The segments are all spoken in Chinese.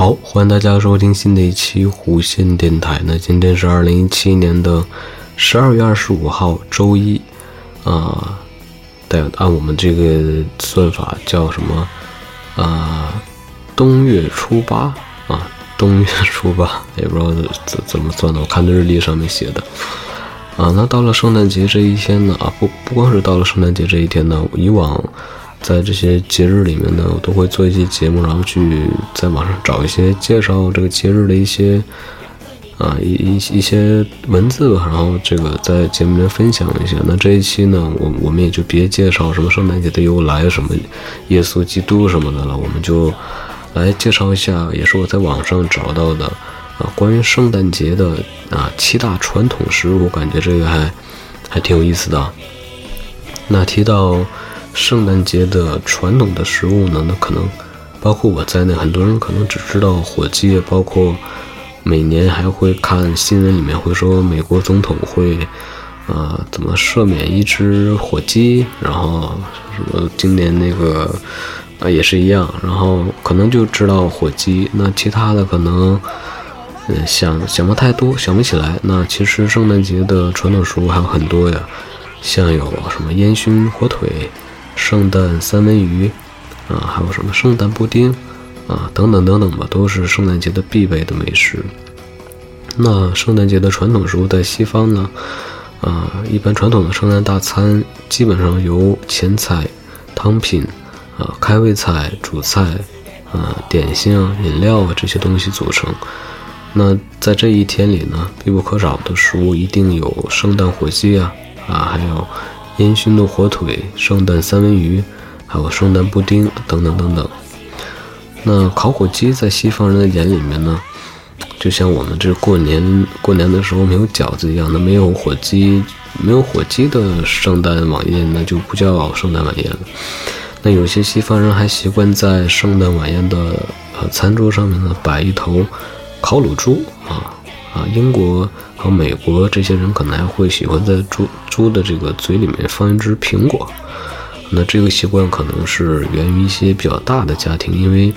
好，欢迎大家收听新的一期弧线电台。那今天是二零一七年的十二月二十五号，周一啊。得按我们这个算法叫什么啊？冬月初八啊，冬月初八，也不知道怎怎么算的。我看的日历上面写的啊。那到了圣诞节这一天呢啊，不不光是到了圣诞节这一天呢，以往。在这些节日里面呢，我都会做一些节目，然后去在网上找一些介绍这个节日的一些啊一一一些文字吧，然后这个在节目里面分享一下。那这一期呢，我我们也就别介绍什么圣诞节的由来，什么耶稣基督什么的了，我们就来介绍一下，也是我在网上找到的啊关于圣诞节的啊七大传统食物，我感觉这个还还挺有意思的。那提到。圣诞节的传统的食物呢？那可能包括我在内，很多人可能只知道火鸡。包括每年还会看新闻里面会说，美国总统会啊怎么赦免一只火鸡，然后什么今年那个啊也是一样，然后可能就知道火鸡。那其他的可能嗯想想不太多，想不起来。那其实圣诞节的传统食物还有很多呀，像有什么烟熏火腿。圣诞三文鱼，啊，还有什么圣诞布丁，啊，等等等等吧，都是圣诞节的必备的美食。那圣诞节的传统食物在西方呢，啊，一般传统的圣诞大餐基本上由前菜、汤品，啊，开胃菜、主菜，啊，点心啊、饮料啊这些东西组成。那在这一天里呢，必不可少的食物一定有圣诞火鸡啊，啊，还有。烟熏的火腿、圣诞三文鱼，还有圣诞布丁等等等等。那烤火鸡在西方人的眼里面呢，就像我们这过年过年的时候没有饺子一样，那没有火鸡，没有火鸡的圣诞晚宴，那就不叫圣诞晚宴了。那有些西方人还习惯在圣诞晚宴的呃餐桌上面呢摆一头烤乳猪啊。啊，英国和美国这些人可能还会喜欢在猪猪的这个嘴里面放一只苹果。那这个习惯可能是源于一些比较大的家庭，因为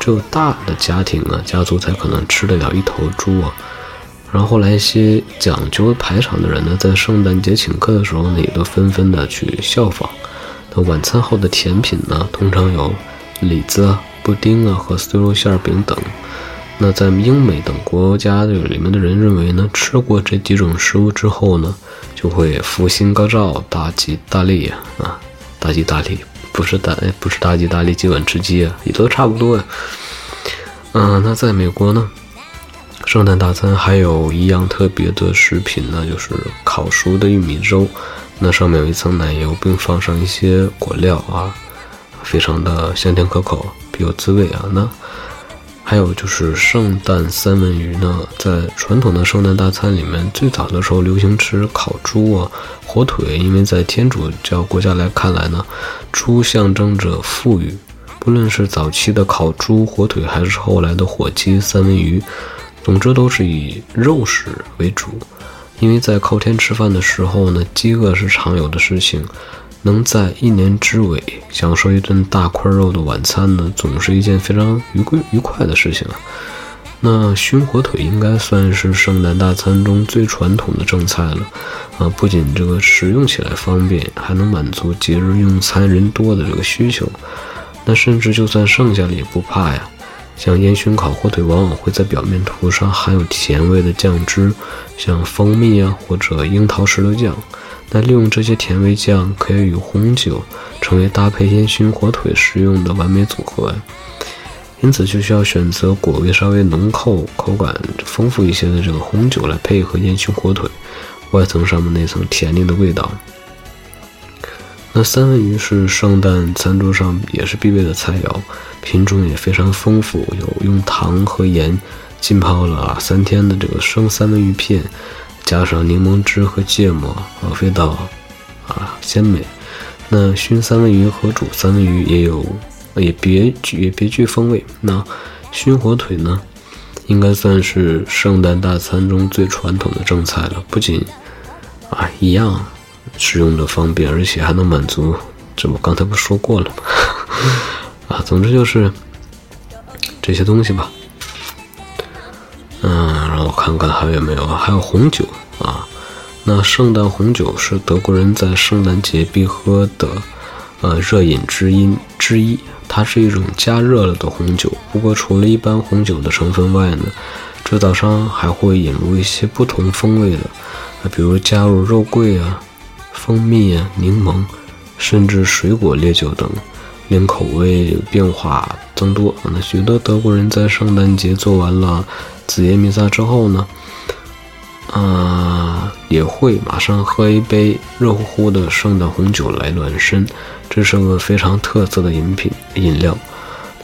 只有大的家庭啊，家族才可能吃得了一头猪啊。然后后来一些讲究排场的人呢，在圣诞节请客的时候呢，也都纷纷的去效仿。那晚餐后的甜品呢，通常有李子、布丁啊和碎肉馅饼等。那在英美等国家的里面的人认为呢，吃过这几种食物之后呢，就会福星高照、大吉大利呀！啊，大吉大利不是大不是大吉大利，今晚吃鸡啊，也都差不多呀。嗯，那在美国呢，圣诞大餐还有一样特别的食品呢，就是烤熟的玉米粥，那上面有一层奶油，并放上一些果料啊，非常的香甜可口，别有滋味啊。那。还有就是圣诞三文鱼呢，在传统的圣诞大餐里面，最早的时候流行吃烤猪啊、火腿，因为在天主教国家来看来呢，猪象征着富裕。不论是早期的烤猪、火腿，还是后来的火鸡、三文鱼，总之都是以肉食为主。因为在靠天吃饭的时候呢，饥饿是常有的事情。能在一年之尾享受一顿大块肉的晚餐呢，总是一件非常愉快愉快的事情啊。那熏火腿应该算是圣诞大餐中最传统的正菜了啊！不仅这个食用起来方便，还能满足节日用餐人多的这个需求。那甚至就算剩下了也不怕呀。像烟熏烤火腿，往往会在表面涂上含有甜味的酱汁，像蜂蜜啊或者樱桃石榴酱。那利用这些甜味酱，可以与红酒成为搭配烟熏火腿食用的完美组合。因此，就需要选择果味稍微浓厚、口感丰富一些的这个红酒来配合烟熏火腿外层上面那层甜腻的味道。那三文鱼是圣诞餐桌上也是必备的菜肴，品种也非常丰富，有用糖和盐浸泡了三天的这个生三文鱼片。加上柠檬汁和芥末，啊，味道啊鲜美。那熏三文鱼和煮三文鱼也有也别具也别具风味。那熏火腿呢，应该算是圣诞大餐中最传统的正菜了。不仅啊一样使用的方便，而且还能满足。这我刚才不说过了吗？啊，总之就是这些东西吧。看看还有没有啊，还有红酒啊。那圣诞红酒是德国人在圣诞节必喝的，呃，热饮之一之一。它是一种加热了的红酒。不过，除了一般红酒的成分外呢，制造商还会引入一些不同风味的，比如加入肉桂啊、蜂蜜啊、柠檬，甚至水果烈酒等，令口味变化增多。那许多德国人在圣诞节做完了紫夜弥撒之后呢？啊，也会马上喝一杯热乎乎的圣诞红酒来暖身，这是个非常特色的饮品饮料。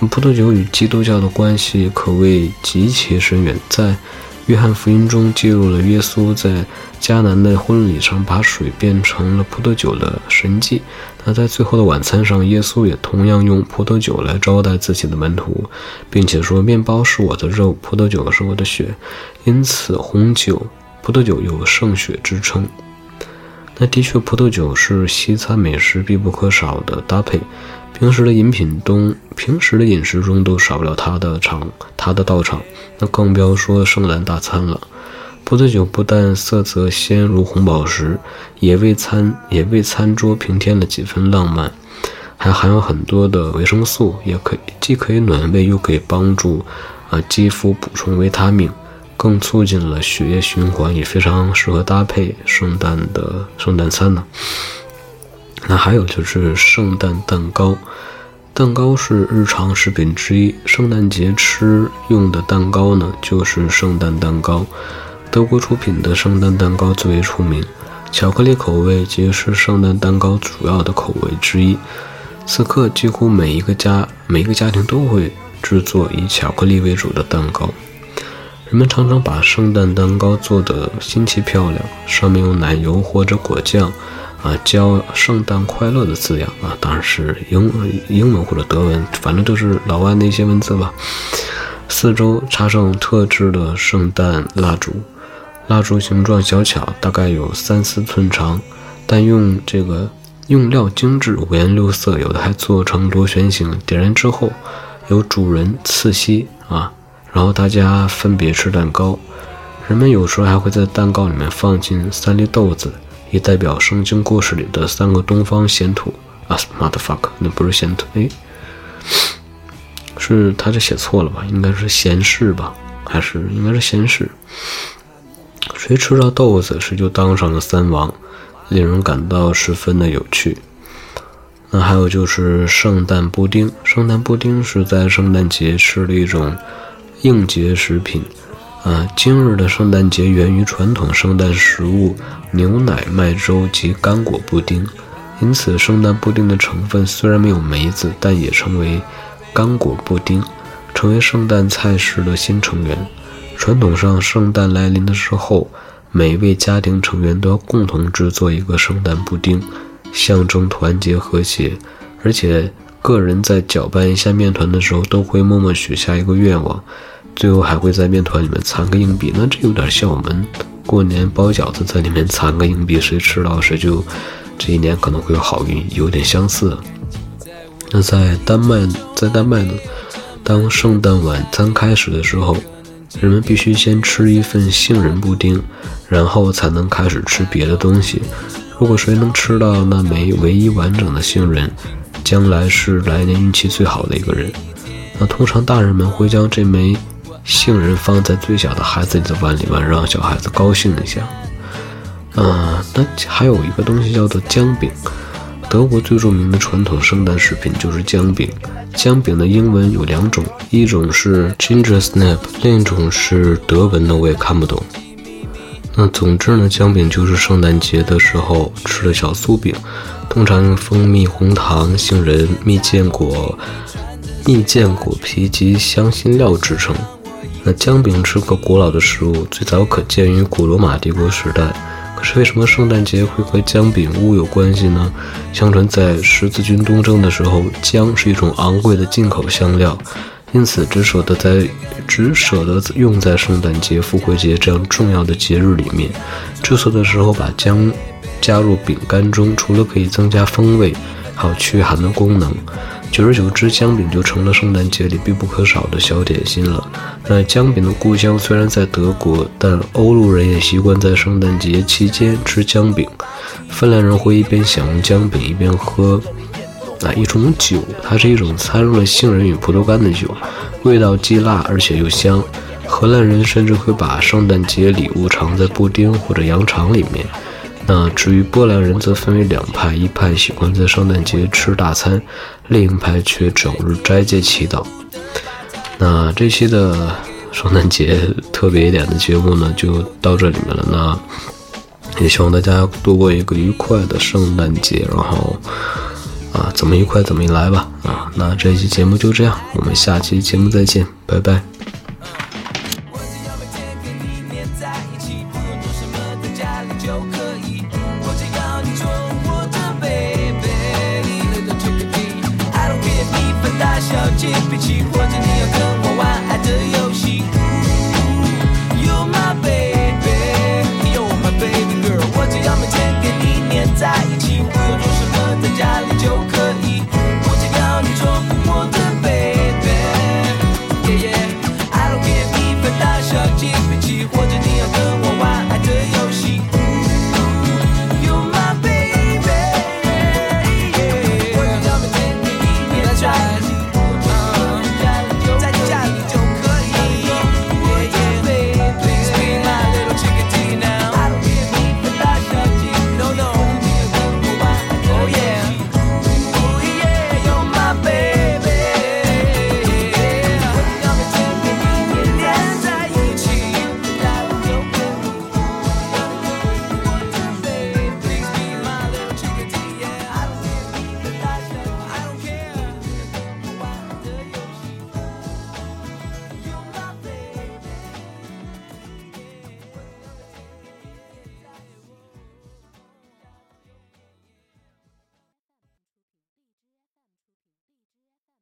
葡萄酒与基督教的关系可谓极其深远，在约翰福音中记录了耶稣在迦南的婚礼上把水变成了葡萄酒的神迹。那在最后的晚餐上，耶稣也同样用葡萄酒来招待自己的门徒，并且说：“面包是我的肉，葡萄酒是我的血。”因此，红酒。葡萄酒有圣血之称，那的确，葡萄酒是西餐美食必不可少的搭配。平时的饮品中，平时的饮食中都少不了它的场，它的到场。那更不要说圣诞大餐了。葡萄酒不但色泽鲜如红宝石，也为餐也为餐桌平添了几分浪漫，还含有很多的维生素，也可以既可以暖胃，又可以帮助啊肌肤补充维他命。更促进了血液循环，也非常适合搭配圣诞的圣诞餐呢。那还有就是圣诞蛋糕，蛋糕是日常食品之一，圣诞节吃用的蛋糕呢，就是圣诞蛋糕。德国出品的圣诞蛋糕最为出名，巧克力口味即是圣诞蛋糕主要的口味之一。此刻，几乎每一个家每一个家庭都会制作以巧克力为主的蛋糕。人们常常把圣诞蛋糕做得新奇漂亮，上面用奶油或者果酱，啊，教“圣诞快乐”的字样啊，当然是英英文或者德文，反正都是老外那些文字吧。四周插上特制的圣诞蜡烛，蜡烛形状小巧，大概有三四寸长，但用这个用料精致，五颜六色，有的还做成螺旋形。点燃之后，由主人刺吸啊。然后大家分别吃蛋糕，人们有时候还会在蛋糕里面放进三粒豆子，也代表圣经故事里的三个东方贤土啊，motherfuck，那不是贤土，哎，是他这写错了吧？应该是贤士吧？还是应该是贤士？谁吃到豆子，谁就当上了三王，令人感到十分的有趣。那还有就是圣诞布丁，圣诞布丁是在圣诞节吃的一种。应节食品，呃，今日的圣诞节源于传统圣诞食物牛奶麦粥及干果布丁，因此圣诞布丁的成分虽然没有梅子，但也成为干果布丁，成为圣诞菜式的新成员。传统上，圣诞来临的时候，每位家庭成员都要共同制作一个圣诞布丁，象征团结和谐，而且个人在搅拌一下面团的时候，都会默默许下一个愿望。最后还会在面团里面藏个硬币，那这有点像我们过年包饺子在里面藏个硬币，谁吃到谁就这一年可能会有好运，有点相似。那在丹麦，在丹麦呢，当圣诞晚餐开始的时候，人们必须先吃一份杏仁布丁，然后才能开始吃别的东西。如果谁能吃到那枚唯一完整的杏仁，将来是来年运气最好的一个人。那通常大人们会将这枚。杏仁放在最小的孩子的碗里面，让小孩子高兴一下。嗯，那还有一个东西叫做姜饼。德国最著名的传统圣诞食品就是姜饼。姜饼的英文有两种，一种是 ginger snap，另一种是德文的我也看不懂。那总之呢，姜饼就是圣诞节的时候吃的小酥饼，通常用蜂蜜、红糖、杏仁、蜜饯果、蜜饯果皮及香辛料制成。那姜饼是个古老的食物，最早可见于古罗马帝国时代。可是为什么圣诞节会和姜饼屋有关系呢？相传在十字军东征的时候，姜是一种昂贵的进口香料，因此只舍得在只舍得用在圣诞节、复活节这样重要的节日里面。制作的时候把姜加入饼干中，除了可以增加风味，还有驱寒的功能。久而久之，姜饼就成了圣诞节里必不可少的小点心了。那姜饼的故乡虽然在德国，但欧陆人也习惯在圣诞节期间吃姜饼。芬兰人会一边享用姜饼，一边喝啊一种酒，它是一种掺入了杏仁与葡萄干的酒，味道既辣而且又香。荷兰人甚至会把圣诞节礼物藏在布丁或者羊肠里面。那至于波兰人，则分为两派：一派喜欢在圣诞节吃大餐，另一派却整日斋戒祈祷。那这期的圣诞节特别一点的节目呢，就到这里面了。那也希望大家度过一个愉快的圣诞节，然后啊，怎么愉快怎么来吧。啊，那这期节目就这样，我们下期节目再见，拜拜。